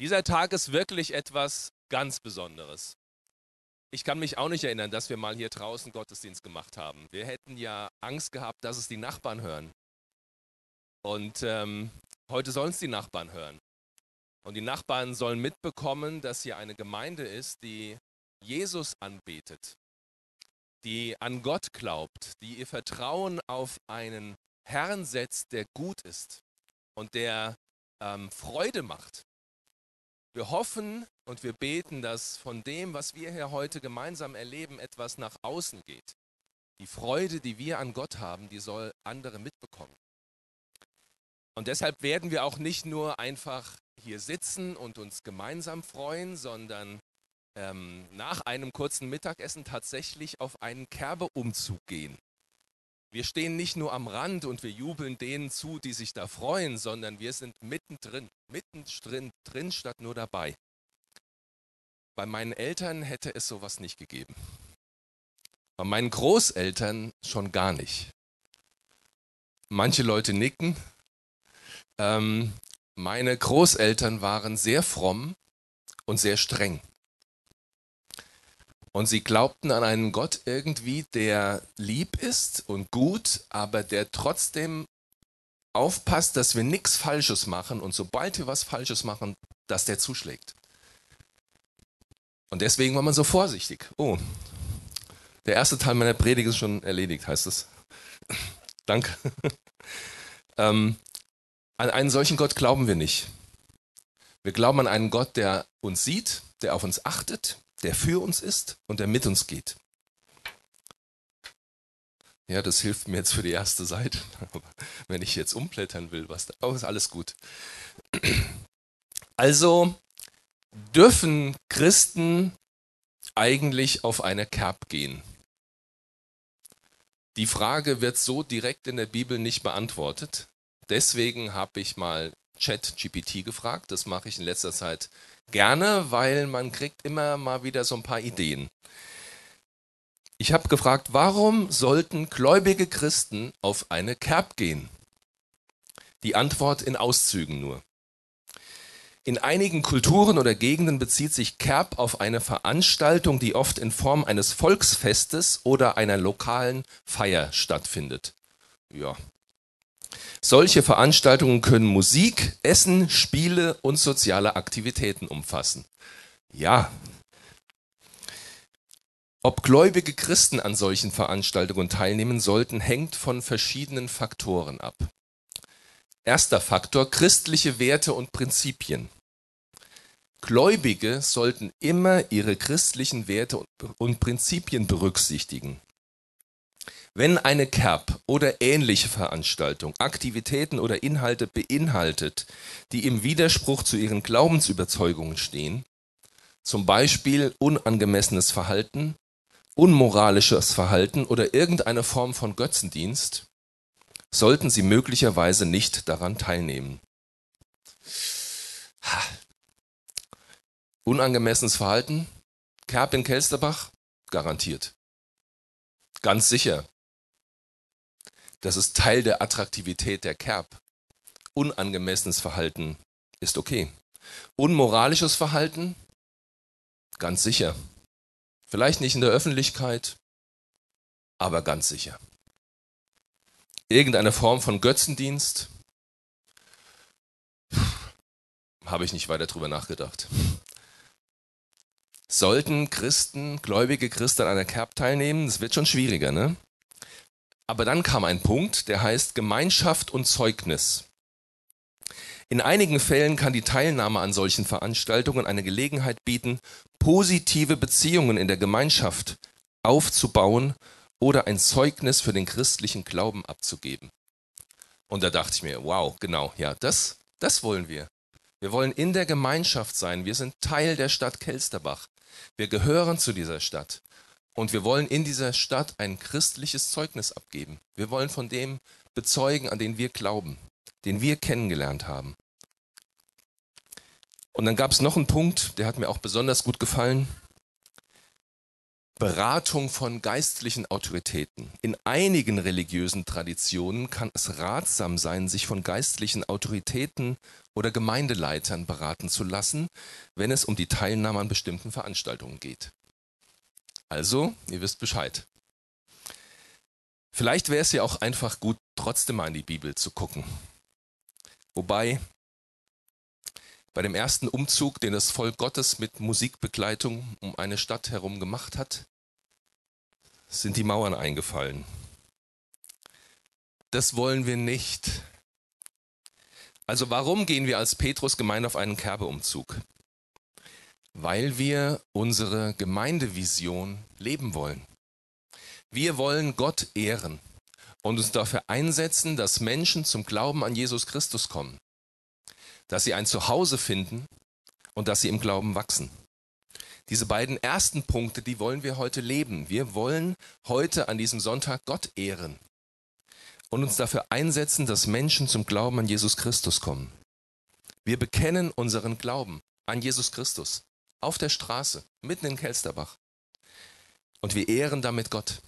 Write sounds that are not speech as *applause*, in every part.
Dieser Tag ist wirklich etwas ganz Besonderes. Ich kann mich auch nicht erinnern, dass wir mal hier draußen Gottesdienst gemacht haben. Wir hätten ja Angst gehabt, dass es die Nachbarn hören. Und ähm, heute sollen es die Nachbarn hören. Und die Nachbarn sollen mitbekommen, dass hier eine Gemeinde ist, die Jesus anbetet, die an Gott glaubt, die ihr Vertrauen auf einen Herrn setzt, der gut ist und der ähm, Freude macht. Wir hoffen und wir beten, dass von dem, was wir hier heute gemeinsam erleben, etwas nach außen geht. Die Freude, die wir an Gott haben, die soll andere mitbekommen. Und deshalb werden wir auch nicht nur einfach hier sitzen und uns gemeinsam freuen, sondern ähm, nach einem kurzen Mittagessen tatsächlich auf einen Kerbeumzug gehen. Wir stehen nicht nur am Rand und wir jubeln denen zu, die sich da freuen, sondern wir sind mittendrin, mittendrin drin statt nur dabei. Bei meinen Eltern hätte es sowas nicht gegeben. Bei meinen Großeltern schon gar nicht. Manche Leute nicken. Ähm, meine Großeltern waren sehr fromm und sehr streng. Und sie glaubten an einen Gott irgendwie, der lieb ist und gut, aber der trotzdem aufpasst, dass wir nichts Falsches machen und sobald wir was Falsches machen, dass der zuschlägt. Und deswegen war man so vorsichtig. Oh, der erste Teil meiner Predigt ist schon erledigt, heißt es. *laughs* Danke. *laughs* ähm, an einen solchen Gott glauben wir nicht. Wir glauben an einen Gott, der uns sieht, der auf uns achtet, der für uns ist und der mit uns geht. Ja, das hilft mir jetzt für die erste Seite. *laughs* Wenn ich jetzt umblättern will, was da, oh, ist alles gut. *clears throat* Also dürfen Christen eigentlich auf eine Kerb gehen? Die Frage wird so direkt in der Bibel nicht beantwortet. Deswegen habe ich mal Chat-GPT gefragt. Das mache ich in letzter Zeit gerne, weil man kriegt immer mal wieder so ein paar Ideen. Ich habe gefragt, warum sollten gläubige Christen auf eine Kerb gehen? Die Antwort in Auszügen nur. In einigen Kulturen oder Gegenden bezieht sich Kerb auf eine Veranstaltung, die oft in Form eines Volksfestes oder einer lokalen Feier stattfindet. Ja, solche Veranstaltungen können Musik, Essen, Spiele und soziale Aktivitäten umfassen. Ja. Ob gläubige Christen an solchen Veranstaltungen teilnehmen sollten, hängt von verschiedenen Faktoren ab. Erster Faktor, christliche Werte und Prinzipien. Gläubige sollten immer ihre christlichen Werte und Prinzipien berücksichtigen. Wenn eine CAP oder ähnliche Veranstaltung Aktivitäten oder Inhalte beinhaltet, die im Widerspruch zu ihren Glaubensüberzeugungen stehen, zum Beispiel unangemessenes Verhalten, unmoralisches Verhalten oder irgendeine Form von Götzendienst, sollten sie möglicherweise nicht daran teilnehmen. Ha. Unangemessenes Verhalten? Kerb in Kelsterbach? Garantiert. Ganz sicher. Das ist Teil der Attraktivität der Kerb. Unangemessenes Verhalten ist okay. Unmoralisches Verhalten? Ganz sicher. Vielleicht nicht in der Öffentlichkeit, aber ganz sicher. Irgendeine Form von Götzendienst? Habe ich nicht weiter drüber nachgedacht. Sollten Christen, gläubige Christen an einer Kerb teilnehmen? Das wird schon schwieriger, ne? Aber dann kam ein Punkt, der heißt Gemeinschaft und Zeugnis. In einigen Fällen kann die Teilnahme an solchen Veranstaltungen eine Gelegenheit bieten, positive Beziehungen in der Gemeinschaft aufzubauen oder ein Zeugnis für den christlichen Glauben abzugeben. Und da dachte ich mir, wow, genau, ja, das, das wollen wir. Wir wollen in der Gemeinschaft sein. Wir sind Teil der Stadt Kelsterbach. Wir gehören zu dieser Stadt. Und wir wollen in dieser Stadt ein christliches Zeugnis abgeben. Wir wollen von dem bezeugen, an den wir glauben, den wir kennengelernt haben. Und dann gab es noch einen Punkt, der hat mir auch besonders gut gefallen. Beratung von geistlichen Autoritäten. In einigen religiösen Traditionen kann es ratsam sein, sich von geistlichen Autoritäten oder Gemeindeleitern beraten zu lassen, wenn es um die Teilnahme an bestimmten Veranstaltungen geht. Also, ihr wisst Bescheid. Vielleicht wäre es ja auch einfach gut, trotzdem mal in die Bibel zu gucken. Wobei bei dem ersten Umzug, den das Volk Gottes mit Musikbegleitung um eine Stadt herum gemacht hat, sind die Mauern eingefallen. Das wollen wir nicht. Also warum gehen wir als Petrus Gemeinde auf einen Kerbeumzug? Weil wir unsere Gemeindevision leben wollen. Wir wollen Gott ehren und uns dafür einsetzen, dass Menschen zum Glauben an Jesus Christus kommen, dass sie ein Zuhause finden und dass sie im Glauben wachsen. Diese beiden ersten Punkte, die wollen wir heute leben. Wir wollen heute an diesem Sonntag Gott ehren und uns dafür einsetzen, dass Menschen zum Glauben an Jesus Christus kommen. Wir bekennen unseren Glauben an Jesus Christus auf der Straße, mitten in Kelsterbach. Und wir ehren damit Gott.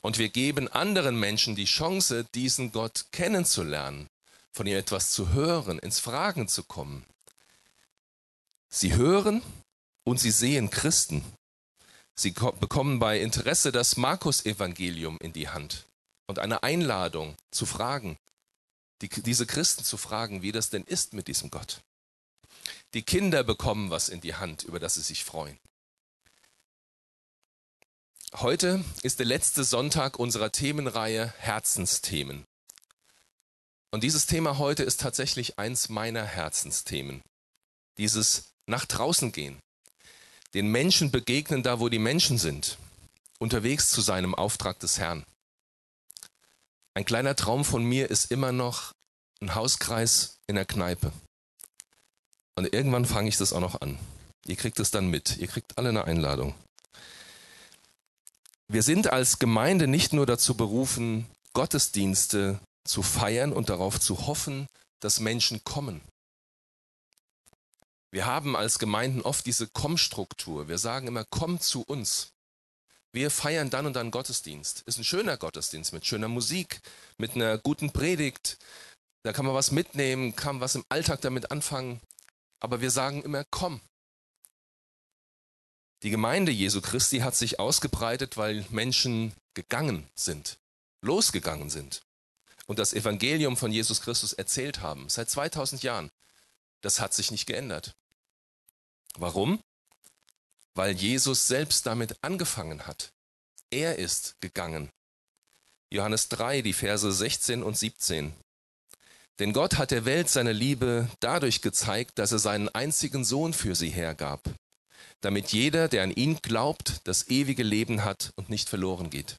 Und wir geben anderen Menschen die Chance, diesen Gott kennenzulernen, von ihm etwas zu hören, ins Fragen zu kommen. Sie hören und sie sehen Christen. Sie bekommen bei Interesse das Markus-Evangelium in die Hand und eine Einladung zu fragen, die, diese Christen zu fragen, wie das denn ist mit diesem Gott. Die Kinder bekommen was in die Hand, über das sie sich freuen. Heute ist der letzte Sonntag unserer Themenreihe Herzensthemen. Und dieses Thema heute ist tatsächlich eins meiner Herzensthemen. Dieses nach draußen gehen, den Menschen begegnen, da wo die Menschen sind, unterwegs zu seinem Auftrag des Herrn. Ein kleiner Traum von mir ist immer noch ein Hauskreis in der Kneipe. Und irgendwann fange ich das auch noch an. Ihr kriegt es dann mit. Ihr kriegt alle eine Einladung. Wir sind als Gemeinde nicht nur dazu berufen, Gottesdienste zu feiern und darauf zu hoffen, dass Menschen kommen. Wir haben als Gemeinden oft diese Komm-Struktur. Wir sagen immer, komm zu uns. Wir feiern dann und dann Gottesdienst. Ist ein schöner Gottesdienst mit schöner Musik, mit einer guten Predigt. Da kann man was mitnehmen, kann was im Alltag damit anfangen. Aber wir sagen immer, komm. Die Gemeinde Jesu Christi hat sich ausgebreitet, weil Menschen gegangen sind, losgegangen sind und das Evangelium von Jesus Christus erzählt haben, seit 2000 Jahren. Das hat sich nicht geändert. Warum? Weil Jesus selbst damit angefangen hat. Er ist gegangen. Johannes 3, die Verse 16 und 17. Denn Gott hat der Welt seine Liebe dadurch gezeigt, dass er seinen einzigen Sohn für sie hergab, damit jeder, der an ihn glaubt, das ewige Leben hat und nicht verloren geht.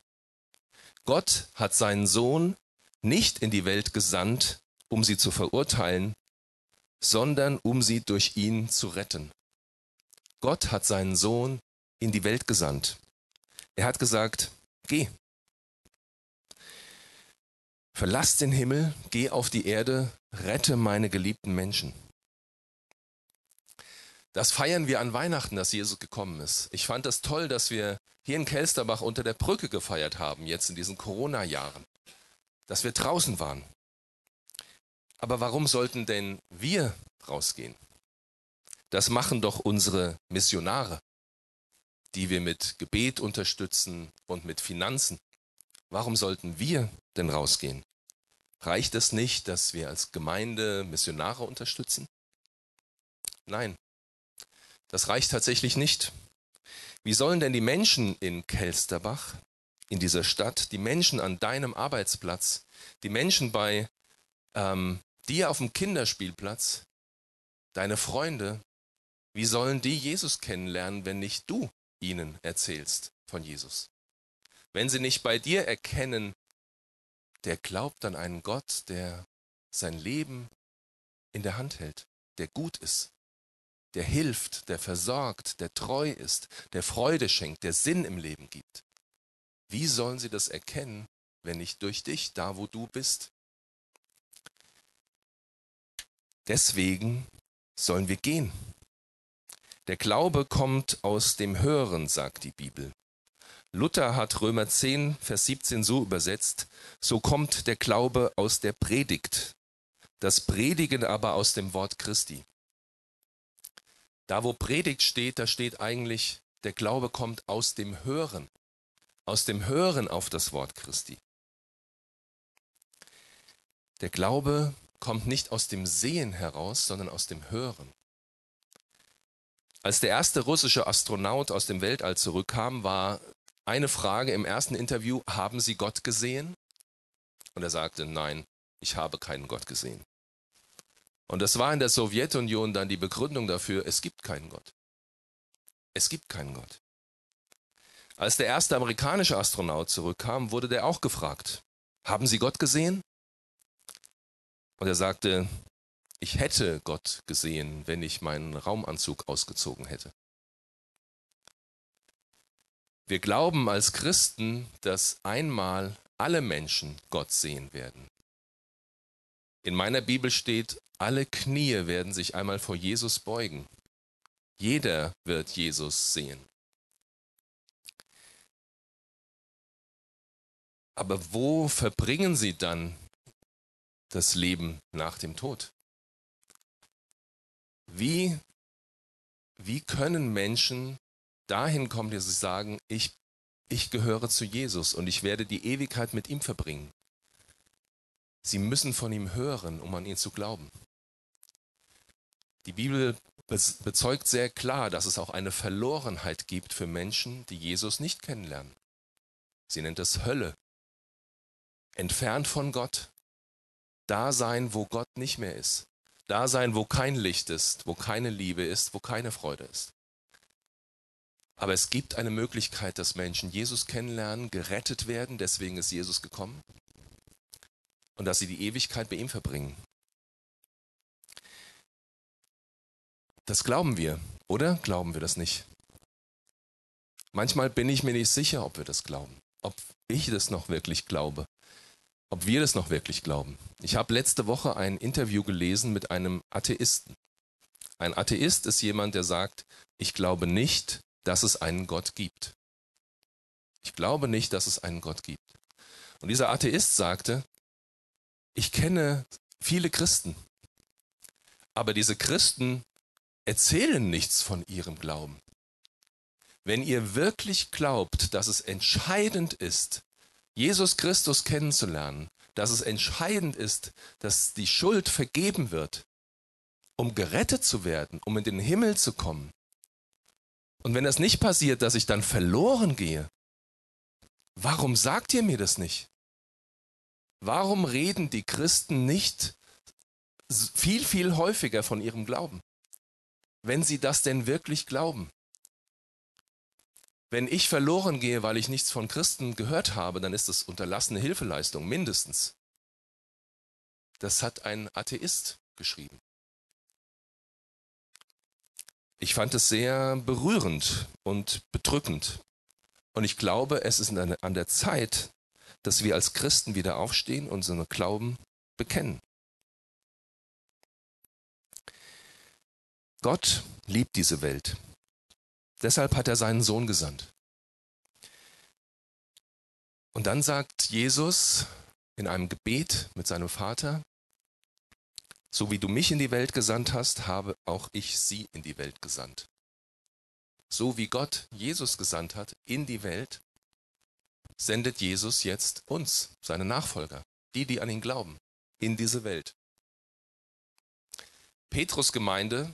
Gott hat seinen Sohn nicht in die Welt gesandt, um sie zu verurteilen, sondern um sie durch ihn zu retten. Gott hat seinen Sohn in die Welt gesandt. Er hat gesagt, geh. Verlass den Himmel, geh auf die Erde, rette meine geliebten Menschen. Das feiern wir an Weihnachten, dass Jesus gekommen ist. Ich fand das toll, dass wir hier in Kelsterbach unter der Brücke gefeiert haben, jetzt in diesen Corona-Jahren. Dass wir draußen waren. Aber warum sollten denn wir rausgehen? Das machen doch unsere Missionare, die wir mit Gebet unterstützen und mit Finanzen. Warum sollten wir denn rausgehen? Reicht es nicht, dass wir als Gemeinde Missionare unterstützen? Nein, das reicht tatsächlich nicht. Wie sollen denn die Menschen in Kelsterbach, in dieser Stadt, die Menschen an deinem Arbeitsplatz, die Menschen bei ähm, dir auf dem Kinderspielplatz, deine Freunde, wie sollen die Jesus kennenlernen, wenn nicht du ihnen erzählst von Jesus? Wenn sie nicht bei dir erkennen, der glaubt an einen Gott, der sein Leben in der Hand hält, der gut ist, der hilft, der versorgt, der treu ist, der Freude schenkt, der Sinn im Leben gibt. Wie sollen sie das erkennen, wenn nicht durch dich, da wo du bist? Deswegen sollen wir gehen. Der Glaube kommt aus dem Hören, sagt die Bibel. Luther hat Römer 10, Vers 17 so übersetzt, so kommt der Glaube aus der Predigt, das Predigen aber aus dem Wort Christi. Da wo Predigt steht, da steht eigentlich, der Glaube kommt aus dem Hören, aus dem Hören auf das Wort Christi. Der Glaube kommt nicht aus dem Sehen heraus, sondern aus dem Hören. Als der erste russische Astronaut aus dem Weltall zurückkam, war eine Frage im ersten Interview, haben Sie Gott gesehen? Und er sagte, nein, ich habe keinen Gott gesehen. Und das war in der Sowjetunion dann die Begründung dafür, es gibt keinen Gott. Es gibt keinen Gott. Als der erste amerikanische Astronaut zurückkam, wurde der auch gefragt, haben Sie Gott gesehen? Und er sagte, ich hätte Gott gesehen, wenn ich meinen Raumanzug ausgezogen hätte. Wir glauben als Christen, dass einmal alle Menschen Gott sehen werden. In meiner Bibel steht, alle Knie werden sich einmal vor Jesus beugen. Jeder wird Jesus sehen. Aber wo verbringen sie dann das Leben nach dem Tod? Wie, wie können Menschen dahin kommen, dass sie sagen, ich, ich gehöre zu Jesus und ich werde die Ewigkeit mit ihm verbringen? Sie müssen von ihm hören, um an ihn zu glauben. Die Bibel bezeugt sehr klar, dass es auch eine Verlorenheit gibt für Menschen, die Jesus nicht kennenlernen. Sie nennt es Hölle. Entfernt von Gott. Da sein, wo Gott nicht mehr ist. Da sein, wo kein Licht ist, wo keine Liebe ist, wo keine Freude ist. Aber es gibt eine Möglichkeit, dass Menschen Jesus kennenlernen, gerettet werden, deswegen ist Jesus gekommen, und dass sie die Ewigkeit bei ihm verbringen. Das glauben wir, oder glauben wir das nicht? Manchmal bin ich mir nicht sicher, ob wir das glauben, ob ich das noch wirklich glaube, ob wir das noch wirklich glauben. Ich habe letzte Woche ein Interview gelesen mit einem Atheisten. Ein Atheist ist jemand, der sagt, ich glaube nicht, dass es einen Gott gibt. Ich glaube nicht, dass es einen Gott gibt. Und dieser Atheist sagte, ich kenne viele Christen, aber diese Christen erzählen nichts von ihrem Glauben. Wenn ihr wirklich glaubt, dass es entscheidend ist, Jesus Christus kennenzulernen, dass es entscheidend ist, dass die Schuld vergeben wird, um gerettet zu werden, um in den Himmel zu kommen. Und wenn das nicht passiert, dass ich dann verloren gehe, warum sagt ihr mir das nicht? Warum reden die Christen nicht viel, viel häufiger von ihrem Glauben? wenn sie das denn wirklich glauben. Wenn ich verloren gehe, weil ich nichts von Christen gehört habe, dann ist das unterlassene Hilfeleistung, mindestens. Das hat ein Atheist geschrieben. Ich fand es sehr berührend und bedrückend. Und ich glaube, es ist an der Zeit, dass wir als Christen wieder aufstehen und unseren Glauben bekennen. Gott liebt diese Welt. Deshalb hat er seinen Sohn gesandt. Und dann sagt Jesus in einem Gebet mit seinem Vater, so wie du mich in die Welt gesandt hast, habe auch ich sie in die Welt gesandt. So wie Gott Jesus gesandt hat in die Welt, sendet Jesus jetzt uns, seine Nachfolger, die, die an ihn glauben, in diese Welt. Petrus Gemeinde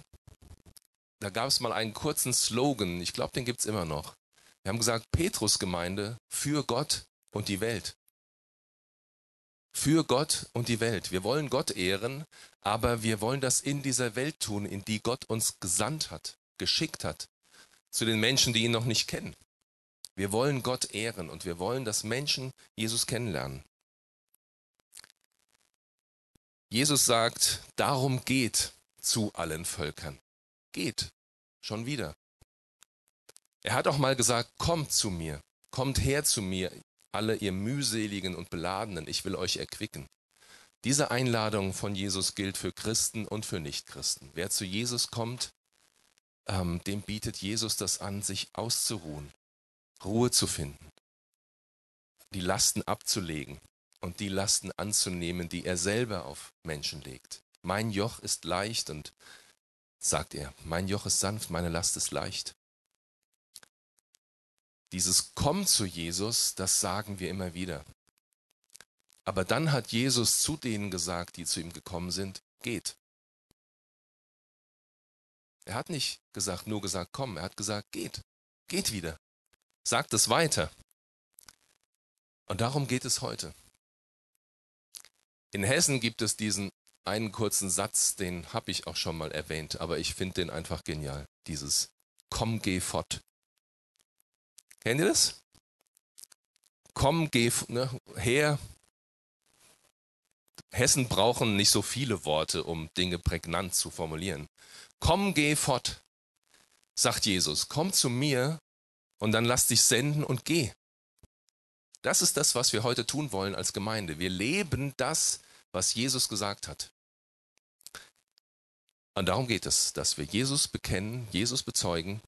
da gab es mal einen kurzen Slogan, ich glaube, den gibt es immer noch. Wir haben gesagt, Petrusgemeinde für Gott und die Welt. Für Gott und die Welt. Wir wollen Gott ehren, aber wir wollen das in dieser Welt tun, in die Gott uns gesandt hat, geschickt hat, zu den Menschen, die ihn noch nicht kennen. Wir wollen Gott ehren und wir wollen, dass Menschen Jesus kennenlernen. Jesus sagt, darum geht zu allen Völkern geht. Schon wieder. Er hat auch mal gesagt, kommt zu mir, kommt her zu mir, alle ihr mühseligen und beladenen, ich will euch erquicken. Diese Einladung von Jesus gilt für Christen und für Nichtchristen. Wer zu Jesus kommt, ähm, dem bietet Jesus das an, sich auszuruhen, Ruhe zu finden, die Lasten abzulegen und die Lasten anzunehmen, die er selber auf Menschen legt. Mein Joch ist leicht und, sagt er, mein Joch ist sanft, meine Last ist leicht. Dieses Komm zu Jesus, das sagen wir immer wieder. Aber dann hat Jesus zu denen gesagt, die zu ihm gekommen sind, geht. Er hat nicht gesagt, nur gesagt, komm, er hat gesagt, geht, geht wieder. Sagt es weiter. Und darum geht es heute. In Hessen gibt es diesen einen kurzen Satz, den habe ich auch schon mal erwähnt, aber ich finde den einfach genial. Dieses Komm, geh fort. Kennt ihr das? Komm, geh ne, her. Hessen brauchen nicht so viele Worte, um Dinge prägnant zu formulieren. Komm, geh fort, sagt Jesus. Komm zu mir und dann lass dich senden und geh. Das ist das, was wir heute tun wollen als Gemeinde. Wir leben das, was Jesus gesagt hat. Und darum geht es, dass wir Jesus bekennen, Jesus bezeugen.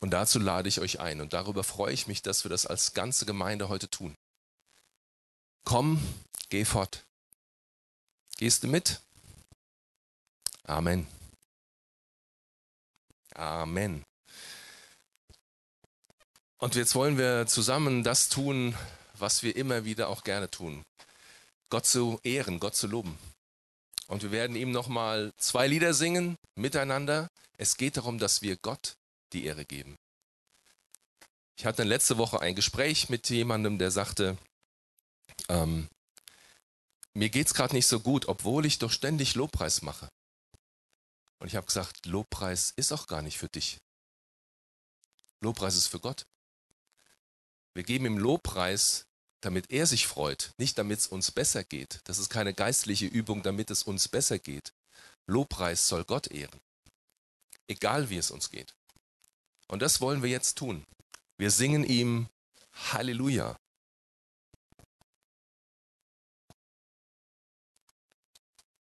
Und dazu lade ich euch ein. Und darüber freue ich mich, dass wir das als ganze Gemeinde heute tun. Komm, geh fort. Gehst du mit? Amen. Amen. Und jetzt wollen wir zusammen das tun, was wir immer wieder auch gerne tun. Gott zu ehren, Gott zu loben. Und wir werden ihm nochmal zwei Lieder singen miteinander. Es geht darum, dass wir Gott die Ehre geben. Ich hatte letzte Woche ein Gespräch mit jemandem, der sagte, ähm, mir es gerade nicht so gut, obwohl ich doch ständig Lobpreis mache. Und ich habe gesagt, Lobpreis ist auch gar nicht für dich. Lobpreis ist für Gott. Wir geben ihm Lobpreis, damit er sich freut, nicht damit es uns besser geht. Das ist keine geistliche Übung, damit es uns besser geht. Lobpreis soll Gott ehren, egal wie es uns geht. Und das wollen wir jetzt tun. Wir singen ihm Halleluja.